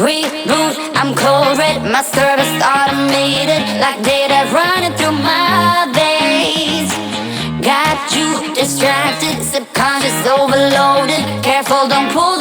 reboot. I'm cold red, my service automated, like data running through my veins. Got you distracted, subconscious overloaded. Careful, don't pull.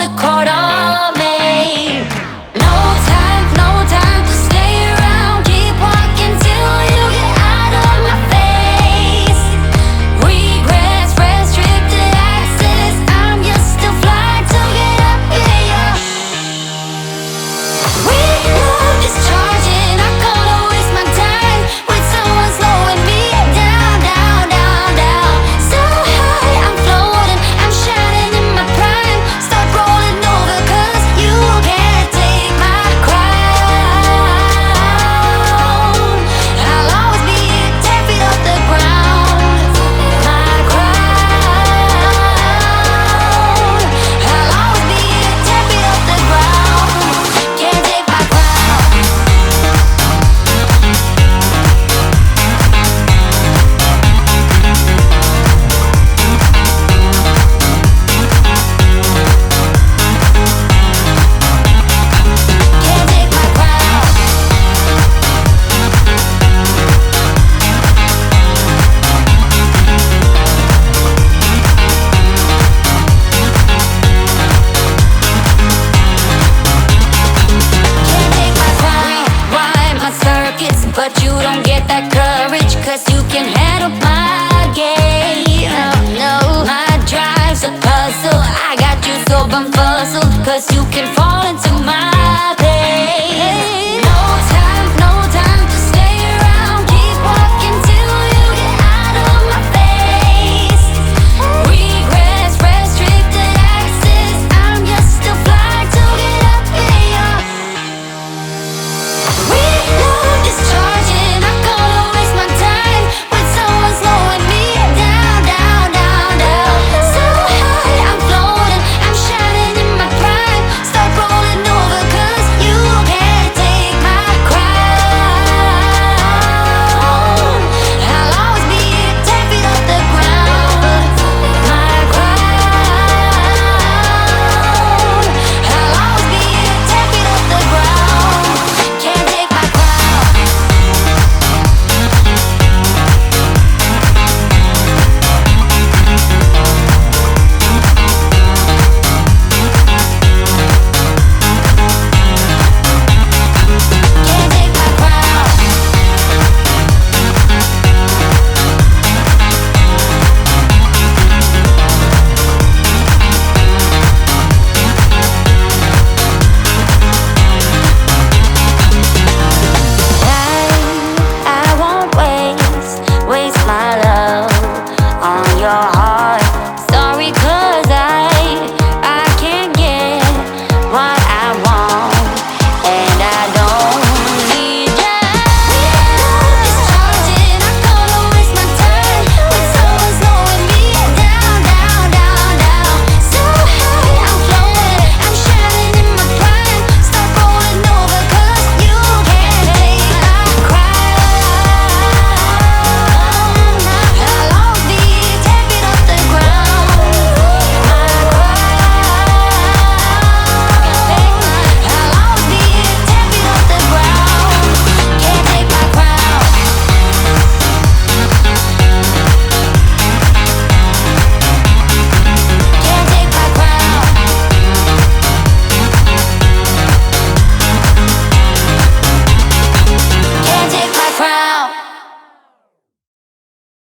Cause you can